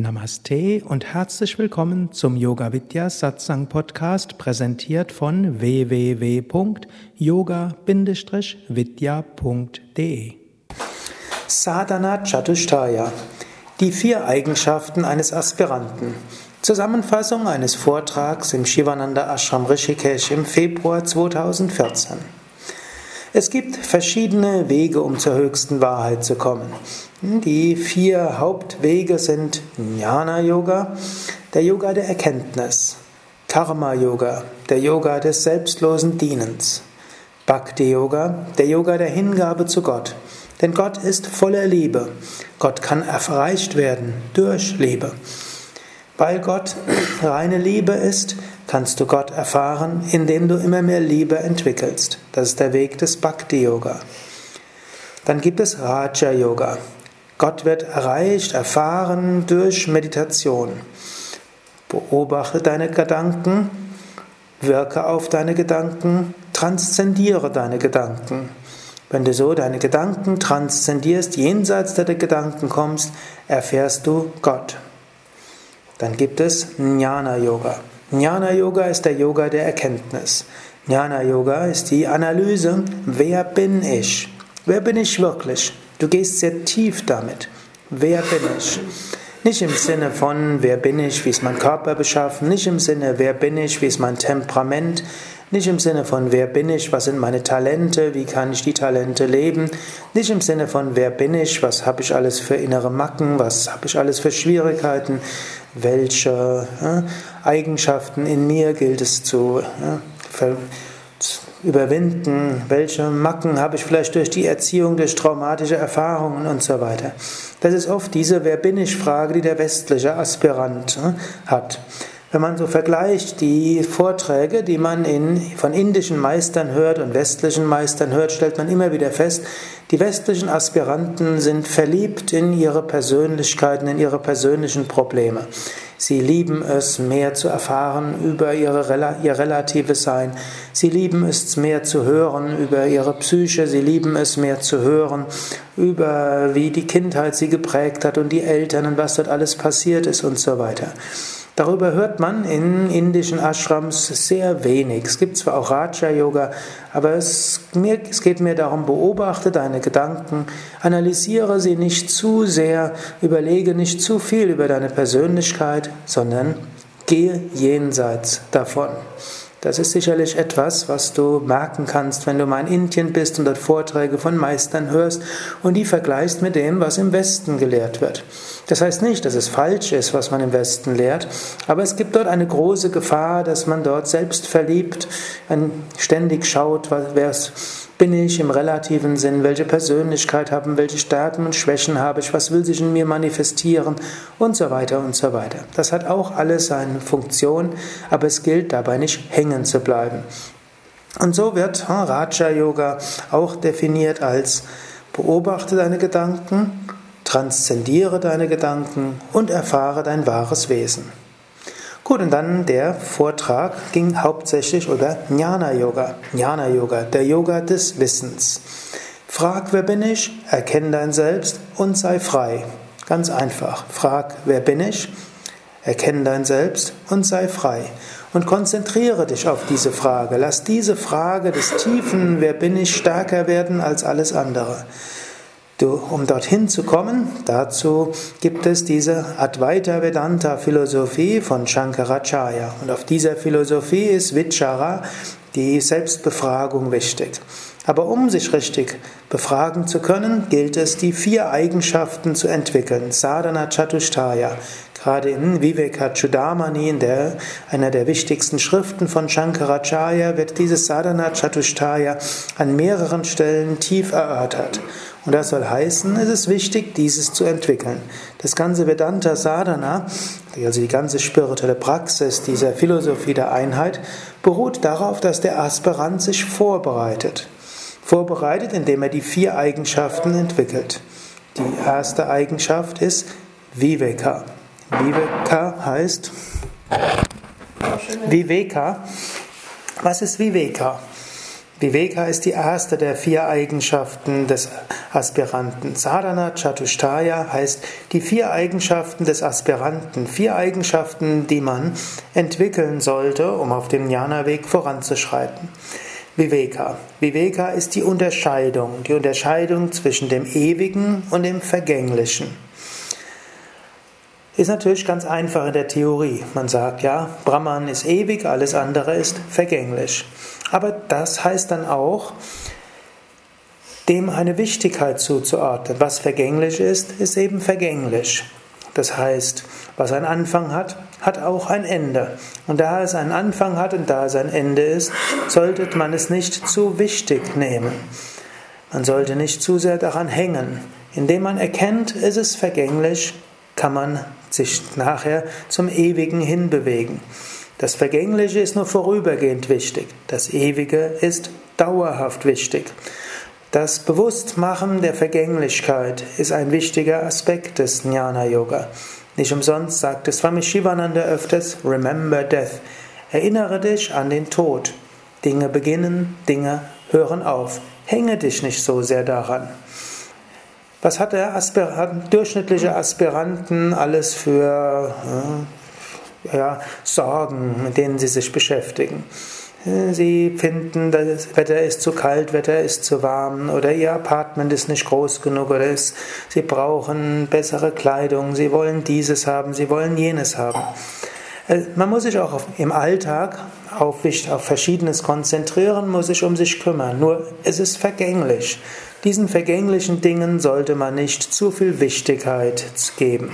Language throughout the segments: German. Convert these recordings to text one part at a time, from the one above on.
Namaste und herzlich willkommen zum Yoga Vidya Satsang Podcast, präsentiert von www.yoga-vidya.de. Sadhana Chatushtaya. Die vier Eigenschaften eines Aspiranten. Zusammenfassung eines Vortrags im Shivananda Ashram Rishikesh im Februar 2014. Es gibt verschiedene Wege, um zur höchsten Wahrheit zu kommen. Die vier Hauptwege sind Jnana Yoga, der Yoga der Erkenntnis, Karma Yoga, der Yoga des selbstlosen Dienens, Bhakti Yoga, der Yoga der Hingabe zu Gott. Denn Gott ist voller Liebe. Gott kann erreicht werden durch Liebe. Weil Gott reine Liebe ist, kannst du Gott erfahren, indem du immer mehr Liebe entwickelst. Das ist der Weg des Bhakti Yoga. Dann gibt es Raja Yoga. Gott wird erreicht, erfahren durch Meditation. Beobachte deine Gedanken, wirke auf deine Gedanken, transzendiere deine Gedanken. Wenn du so deine Gedanken transzendierst, jenseits der Gedanken kommst, erfährst du Gott. Dann gibt es Jnana Yoga. Jnana Yoga ist der Yoga der Erkenntnis. Jnana Yoga ist die Analyse, wer bin ich? Wer bin ich wirklich? Du gehst sehr tief damit. Wer bin ich? Nicht im Sinne von, wer bin ich, wie ist mein Körper beschaffen, nicht im Sinne, wer bin ich, wie ist mein Temperament, nicht im Sinne von, wer bin ich, was sind meine Talente, wie kann ich die Talente leben, nicht im Sinne von, wer bin ich, was habe ich alles für innere Macken, was habe ich alles für Schwierigkeiten, welche äh, Eigenschaften in mir gilt es zu äh, überwinden, welche Macken habe ich vielleicht durch die Erziehung, durch traumatische Erfahrungen und so weiter. Das ist oft diese Wer bin ich Frage, die der westliche Aspirant äh, hat. Wenn man so vergleicht die Vorträge, die man in, von indischen Meistern hört und westlichen Meistern hört, stellt man immer wieder fest, die westlichen Aspiranten sind verliebt in ihre Persönlichkeiten, in ihre persönlichen Probleme. Sie lieben es, mehr zu erfahren über ihre, ihr relatives Sein. Sie lieben es, mehr zu hören über ihre Psyche. Sie lieben es, mehr zu hören über, wie die Kindheit sie geprägt hat und die Eltern und was dort alles passiert ist und so weiter. Darüber hört man in indischen Ashrams sehr wenig. Es gibt zwar auch Raja-Yoga, aber es, mir, es geht mir darum, beobachte deine Gedanken, analysiere sie nicht zu sehr, überlege nicht zu viel über deine Persönlichkeit, sondern gehe jenseits davon. Das ist sicherlich etwas, was du merken kannst, wenn du mal in Indien bist und dort Vorträge von Meistern hörst und die vergleichst mit dem, was im Westen gelehrt wird. Das heißt nicht, dass es falsch ist, was man im Westen lehrt, aber es gibt dort eine große Gefahr, dass man dort selbst verliebt, ständig schaut, wer es bin ich im relativen Sinn? Welche Persönlichkeit haben? Welche Stärken und Schwächen habe ich? Was will sich in mir manifestieren? Und so weiter und so weiter. Das hat auch alles seine Funktion, aber es gilt dabei nicht hängen zu bleiben. Und so wird hm, Raja Yoga auch definiert als beobachte deine Gedanken, transzendiere deine Gedanken und erfahre dein wahres Wesen. Gut, und dann der Vortrag ging hauptsächlich über Jnana Yoga. Jnana Yoga, der Yoga des Wissens. Frag, wer bin ich? Erkenne dein Selbst und sei frei. Ganz einfach. Frag, wer bin ich? Erkenne dein Selbst und sei frei. Und konzentriere dich auf diese Frage. Lass diese Frage des tiefen Wer bin ich stärker werden als alles andere. Du, um dorthin zu kommen, dazu gibt es diese Advaita Vedanta Philosophie von Shankaracharya. Und auf dieser Philosophie ist Vichara, die Selbstbefragung, wichtig. Aber um sich richtig befragen zu können, gilt es, die vier Eigenschaften zu entwickeln. Sadhana Chatushtaya. Gerade in Vivekachudamani, in der, einer der wichtigsten Schriften von Shankaracharya, wird dieses Sadhana Chatushtaya an mehreren Stellen tief erörtert. Und das soll heißen, es ist wichtig, dieses zu entwickeln. Das ganze Vedanta Sadhana, also die ganze spirituelle Praxis dieser Philosophie der Einheit, beruht darauf, dass der Aspirant sich vorbereitet. Vorbereitet, indem er die vier Eigenschaften entwickelt. Die erste Eigenschaft ist Viveka. Viveka heißt Viveka. Was ist Viveka? Viveka ist die erste der vier Eigenschaften des Aspiranten. Sadhana Chatushtaya heißt die vier Eigenschaften des Aspiranten, vier Eigenschaften, die man entwickeln sollte, um auf dem Jnana-Weg voranzuschreiten. Viveka. Viveka ist die Unterscheidung, die Unterscheidung zwischen dem Ewigen und dem Vergänglichen. Ist natürlich ganz einfach in der Theorie. Man sagt ja, Brahman ist ewig, alles andere ist vergänglich. Aber das heißt dann auch, dem eine Wichtigkeit zuzuordnen. Was vergänglich ist, ist eben vergänglich. Das heißt, was einen Anfang hat, hat auch ein Ende. Und da es einen Anfang hat und da es ein Ende ist, sollte man es nicht zu wichtig nehmen. Man sollte nicht zu sehr daran hängen. Indem man erkennt, es ist vergänglich, kann man sich nachher zum Ewigen hinbewegen. Das Vergängliche ist nur vorübergehend wichtig, das Ewige ist dauerhaft wichtig. Das Bewusstmachen der Vergänglichkeit ist ein wichtiger Aspekt des Jnana Yoga. Nicht umsonst sagt es Swami Shivananda öfters, Remember Death. Erinnere dich an den Tod. Dinge beginnen, Dinge hören auf. Hänge dich nicht so sehr daran. Was hat der Aspirant, durchschnittliche Aspiranten alles für äh, ja, Sorgen, mit denen sie sich beschäftigen? Sie finden, das Wetter ist zu kalt, Wetter ist zu warm oder Ihr Apartment ist nicht groß genug oder ist, Sie brauchen bessere Kleidung, Sie wollen dieses haben, Sie wollen jenes haben. Äh, man muss sich auch im Alltag auf, auf Verschiedenes konzentrieren, muss sich um sich kümmern. Nur es ist vergänglich. Diesen vergänglichen Dingen sollte man nicht zu viel Wichtigkeit geben.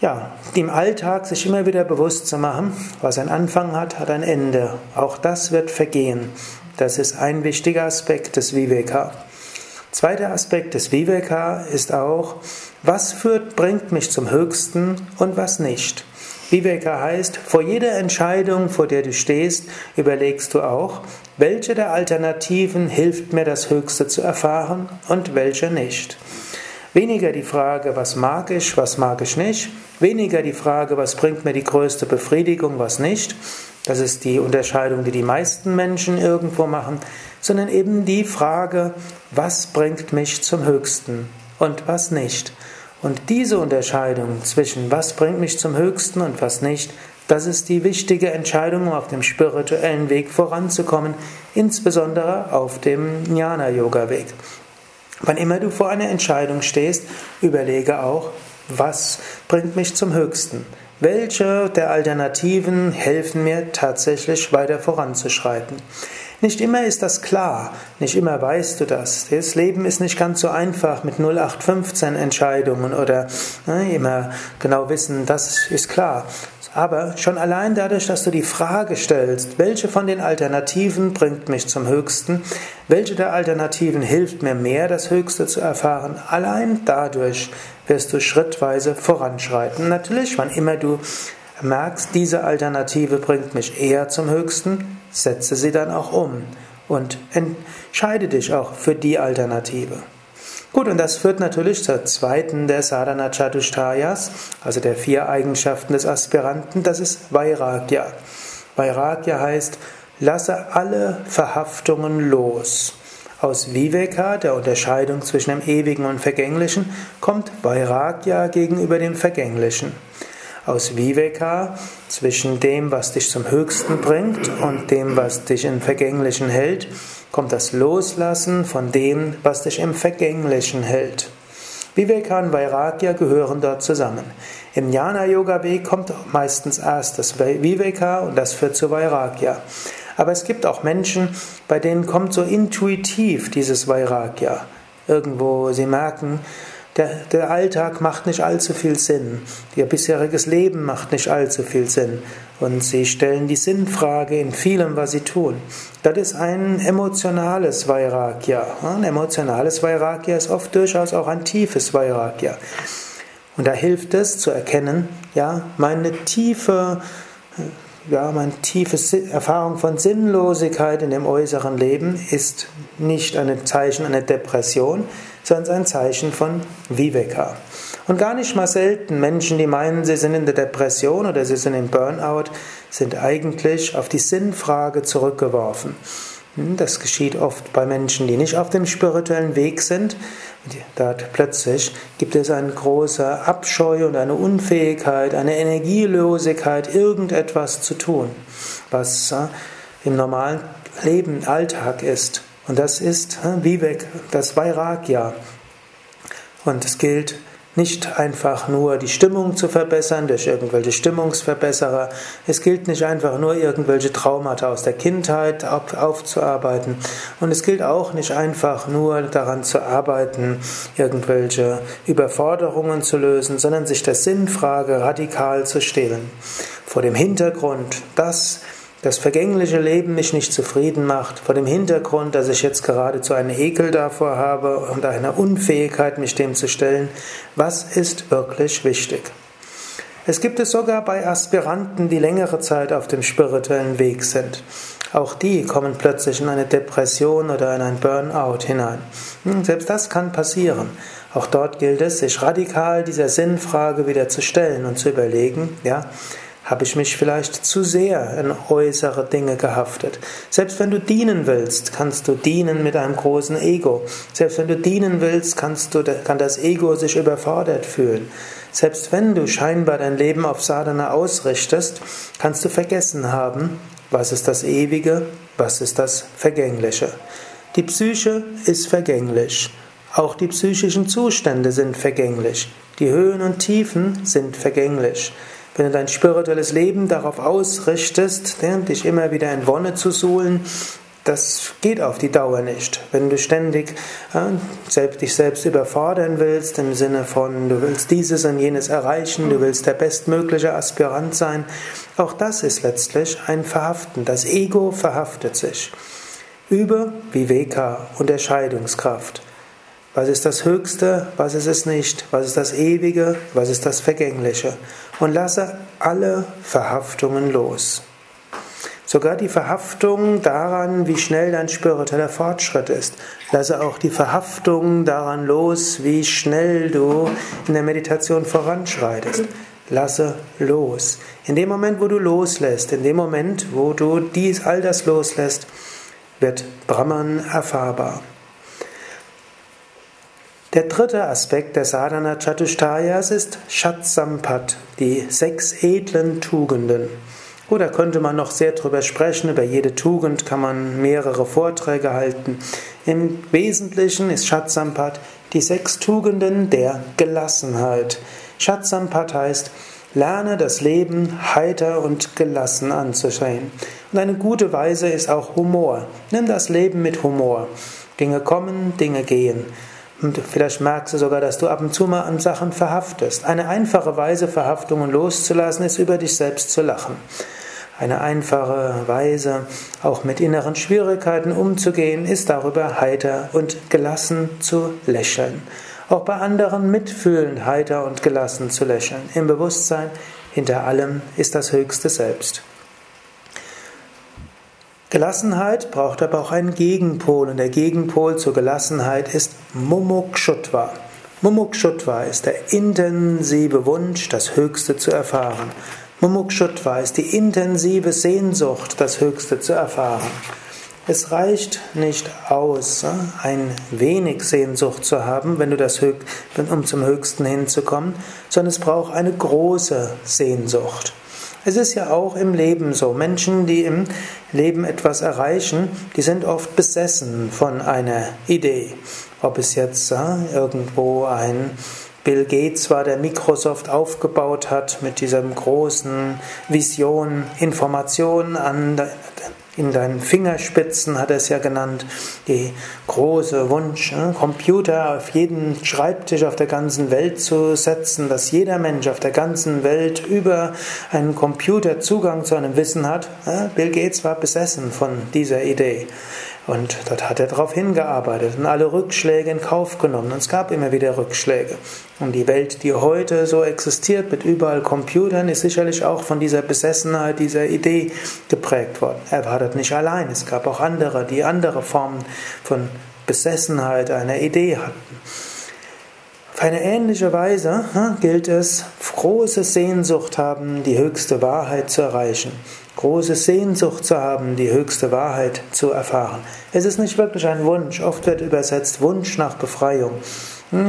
Ja, im Alltag sich immer wieder bewusst zu machen, was ein Anfang hat, hat ein Ende. Auch das wird vergehen. Das ist ein wichtiger Aspekt des Viveka. Zweiter Aspekt des Viveka ist auch, was führt, bringt mich zum Höchsten und was nicht. Viveka heißt, vor jeder Entscheidung, vor der du stehst, überlegst du auch, welche der Alternativen hilft mir das Höchste zu erfahren und welche nicht. Weniger die Frage, was mag ich, was mag ich nicht, weniger die Frage, was bringt mir die größte Befriedigung, was nicht. Das ist die Unterscheidung, die die meisten Menschen irgendwo machen, sondern eben die Frage, was bringt mich zum Höchsten und was nicht. Und diese Unterscheidung zwischen was bringt mich zum Höchsten und was nicht, das ist die wichtige Entscheidung, um auf dem spirituellen Weg voranzukommen, insbesondere auf dem Jnana-Yoga-Weg. Wann immer du vor einer Entscheidung stehst, überlege auch, was bringt mich zum Höchsten? Welche der Alternativen helfen mir tatsächlich weiter voranzuschreiten? Nicht immer ist das klar, nicht immer weißt du das. Das Leben ist nicht ganz so einfach mit 0815 Entscheidungen oder ne, immer genau wissen, das ist klar. Aber schon allein dadurch, dass du die Frage stellst, welche von den Alternativen bringt mich zum Höchsten, welche der Alternativen hilft mir mehr, das Höchste zu erfahren, allein dadurch wirst du schrittweise voranschreiten. Natürlich, wann immer du merkst, diese Alternative bringt mich eher zum Höchsten, setze sie dann auch um und entscheide dich auch für die Alternative. Gut, und das führt natürlich zur zweiten der Sadhana Chatushtayas, also der vier Eigenschaften des Aspiranten, das ist Vairagya. Vairagya heißt, lasse alle Verhaftungen los. Aus Viveka, der Unterscheidung zwischen dem Ewigen und Vergänglichen, kommt Vairagya gegenüber dem Vergänglichen aus Viveka zwischen dem, was dich zum Höchsten bringt und dem, was dich im Vergänglichen hält, kommt das Loslassen von dem, was dich im Vergänglichen hält. Viveka und Vairagya gehören dort zusammen. Im Jnana-Yoga-Weg kommt meistens erst das Viveka und das führt zu Vairagya. Aber es gibt auch Menschen, bei denen kommt so intuitiv dieses Vairagya. Irgendwo sie merken, der, der Alltag macht nicht allzu viel Sinn. Ihr bisheriges Leben macht nicht allzu viel Sinn. Und sie stellen die Sinnfrage in vielem, was sie tun. Das ist ein emotionales Vairagya. Ein emotionales Vairagya ist oft durchaus auch ein tiefes Vairagya. Und da hilft es zu erkennen, ja, meine tiefe, ja, meine tiefe Erfahrung von Sinnlosigkeit in dem äußeren Leben ist nicht ein Zeichen einer Depression, sondern ein Zeichen von Viveka. Und gar nicht mal selten Menschen, die meinen, sie sind in der Depression oder sie sind im Burnout, sind eigentlich auf die Sinnfrage zurückgeworfen. Hm, das geschieht oft bei Menschen, die nicht auf dem spirituellen Weg sind. Dort plötzlich gibt es eine große Abscheu und eine Unfähigkeit, eine Energielosigkeit, irgendetwas zu tun, was äh, im normalen Leben Alltag ist. Und das ist Vivek, das Vairagya. Und es gilt nicht einfach nur die Stimmung zu verbessern durch irgendwelche Stimmungsverbesserer. Es gilt nicht einfach nur irgendwelche Traumata aus der Kindheit aufzuarbeiten. Und es gilt auch nicht einfach nur daran zu arbeiten, irgendwelche Überforderungen zu lösen, sondern sich der Sinnfrage radikal zu stellen. Vor dem Hintergrund, dass das vergängliche Leben mich nicht zufrieden macht, vor dem Hintergrund, dass ich jetzt geradezu einen Ekel davor habe und eine Unfähigkeit, mich dem zu stellen, was ist wirklich wichtig? Es gibt es sogar bei Aspiranten, die längere Zeit auf dem spirituellen Weg sind. Auch die kommen plötzlich in eine Depression oder in ein Burnout hinein. Hm, selbst das kann passieren. Auch dort gilt es, sich radikal dieser Sinnfrage wieder zu stellen und zu überlegen, ja, habe ich mich vielleicht zu sehr in äußere Dinge gehaftet? Selbst wenn du dienen willst, kannst du dienen mit einem großen Ego. Selbst wenn du dienen willst, kannst du, kann das Ego sich überfordert fühlen. Selbst wenn du scheinbar dein Leben auf Sadhana ausrichtest, kannst du vergessen haben, was ist das Ewige, was ist das Vergängliche. Die Psyche ist vergänglich. Auch die psychischen Zustände sind vergänglich. Die Höhen und Tiefen sind vergänglich. Wenn du dein spirituelles Leben darauf ausrichtest, dich immer wieder in Wonne zu suhlen, das geht auf die Dauer nicht. Wenn du ständig dich selbst überfordern willst, im Sinne von, du willst dieses und jenes erreichen, du willst der bestmögliche Aspirant sein, auch das ist letztlich ein Verhaften. Das Ego verhaftet sich. Übe Viveka, Unterscheidungskraft. Was ist das Höchste, was ist es nicht? Was ist das Ewige, was ist das Vergängliche? Und lasse alle Verhaftungen los. Sogar die Verhaftung daran, wie schnell dein spiritueller Fortschritt ist. Lasse auch die Verhaftung daran los, wie schnell du in der Meditation voranschreitest. Lasse los. In dem Moment, wo du loslässt, in dem Moment, wo du dies, all das loslässt, wird Brahman erfahrbar. Der dritte Aspekt der Sadhana Chatushtayas ist Shatsampat, die sechs edlen Tugenden. Gut, da könnte man noch sehr drüber sprechen. Über jede Tugend kann man mehrere Vorträge halten. Im Wesentlichen ist Shatsampat die sechs Tugenden der Gelassenheit. Shatsampat heißt, lerne das Leben heiter und gelassen anzusehen. Und eine gute Weise ist auch Humor. Nimm das Leben mit Humor. Dinge kommen, Dinge gehen. Und vielleicht merkst du sogar, dass du ab und zu mal an Sachen verhaftest. Eine einfache Weise, Verhaftungen loszulassen, ist über dich selbst zu lachen. Eine einfache Weise, auch mit inneren Schwierigkeiten umzugehen, ist darüber heiter und gelassen zu lächeln. Auch bei anderen mitfühlend heiter und gelassen zu lächeln. Im Bewusstsein, hinter allem ist das höchste Selbst. Gelassenheit braucht aber auch einen Gegenpol und der Gegenpol zur Gelassenheit ist Mumukshutva. Mumukshutva ist der intensive Wunsch, das Höchste zu erfahren. Mumukshutva ist die intensive Sehnsucht, das Höchste zu erfahren. Es reicht nicht aus, ein wenig Sehnsucht zu haben, wenn du das um zum Höchsten hinzukommen, sondern es braucht eine große Sehnsucht. Es ist ja auch im Leben so. Menschen, die im Leben etwas erreichen, die sind oft besessen von einer Idee. Ob es jetzt äh, irgendwo ein Bill Gates war, der Microsoft aufgebaut hat mit dieser großen Vision, Informationen an in deinen Fingerspitzen, hat er es ja genannt, die große Wunsch, ne? Computer auf jeden Schreibtisch auf der ganzen Welt zu setzen, dass jeder Mensch auf der ganzen Welt über einen Computer Zugang zu einem Wissen hat. Bill Gates war besessen von dieser Idee. Und dort hat er darauf hingearbeitet und alle Rückschläge in Kauf genommen. Und es gab immer wieder Rückschläge. Und die Welt, die heute so existiert mit überall Computern, ist sicherlich auch von dieser Besessenheit, dieser Idee geprägt worden. Er war dort nicht allein. Es gab auch andere, die andere Formen von Besessenheit einer Idee hatten. Auf eine ähnliche Weise hm, gilt es, große Sehnsucht haben, die höchste Wahrheit zu erreichen. Große Sehnsucht zu haben, die höchste Wahrheit zu erfahren. Es ist nicht wirklich ein Wunsch. Oft wird übersetzt Wunsch nach Befreiung. Hm,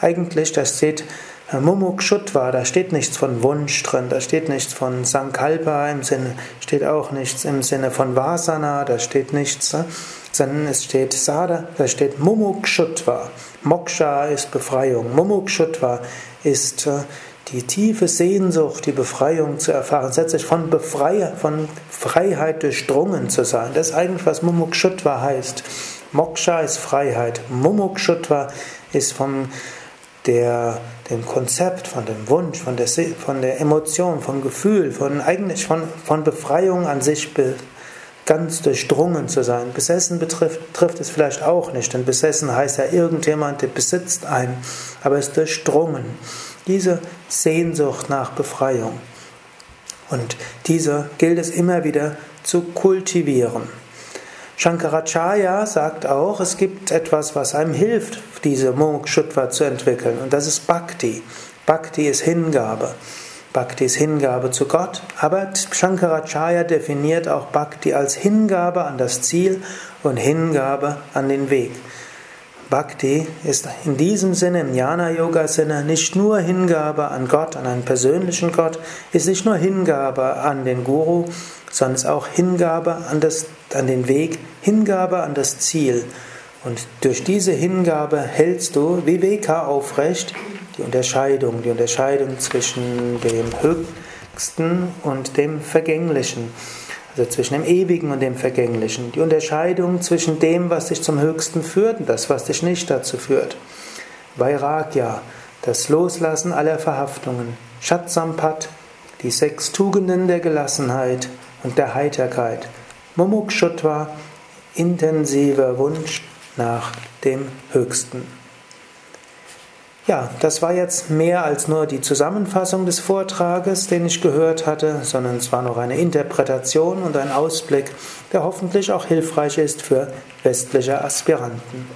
eigentlich, das steht Mumukshutva, da steht nichts von Wunsch drin, da steht nichts von Sankalpa im Sinne, steht auch nichts im Sinne von Vasana, da steht nichts, ne? sondern es steht Sada, da steht Mumukshutva. Moksha ist Befreiung. Mumukshutva ist äh, die tiefe Sehnsucht, die Befreiung zu erfahren, letztlich von, Befreier, von Freiheit durchdrungen zu sein. Das ist eigentlich, was Mumukshutva heißt. Moksha ist Freiheit. Mumukshutva ist vom der, dem Konzept, von dem Wunsch, von der, von der Emotion, vom Gefühl, von eigentlich von, von Befreiung an sich be, ganz durchdrungen zu sein. Besessen betrifft, trifft es vielleicht auch nicht, denn besessen heißt ja irgendjemand, der besitzt einen, aber es ist durchdrungen. Diese Sehnsucht nach Befreiung. Und diese gilt es immer wieder zu kultivieren. Shankaracharya sagt auch, es gibt etwas, was einem hilft, diese Mokshutva zu entwickeln, und das ist Bhakti. Bhakti ist Hingabe. Bhakti ist Hingabe zu Gott, aber Shankaracharya definiert auch Bhakti als Hingabe an das Ziel und Hingabe an den Weg. Bhakti ist in diesem Sinne, im Jnana-Yoga-Sinne, nicht nur Hingabe an Gott, an einen persönlichen Gott, ist nicht nur Hingabe an den Guru, sondern ist auch Hingabe an, das, an den Weg, Hingabe an das Ziel. Und durch diese Hingabe hältst du Viveka aufrecht, die Unterscheidung, die Unterscheidung zwischen dem Höchsten und dem Vergänglichen, also zwischen dem Ewigen und dem Vergänglichen, die Unterscheidung zwischen dem, was dich zum Höchsten führt und das, was dich nicht dazu führt. Vairagya, das Loslassen aller Verhaftungen. Shatsampat, die sechs Tugenden der Gelassenheit und der Heiterkeit. Mumukshutva, intensiver Wunsch nach dem Höchsten. Ja, das war jetzt mehr als nur die Zusammenfassung des Vortrages, den ich gehört hatte, sondern es war noch eine Interpretation und ein Ausblick, der hoffentlich auch hilfreich ist für westliche Aspiranten.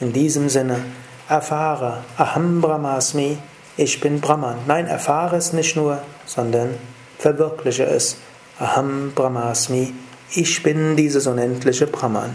In diesem Sinne, erfahre Aham Brahmasmi, ich bin Brahman. Nein, erfahre es nicht nur, sondern verwirkliche es. Aham Brahmasmi, ich bin dieses unendliche Brahman.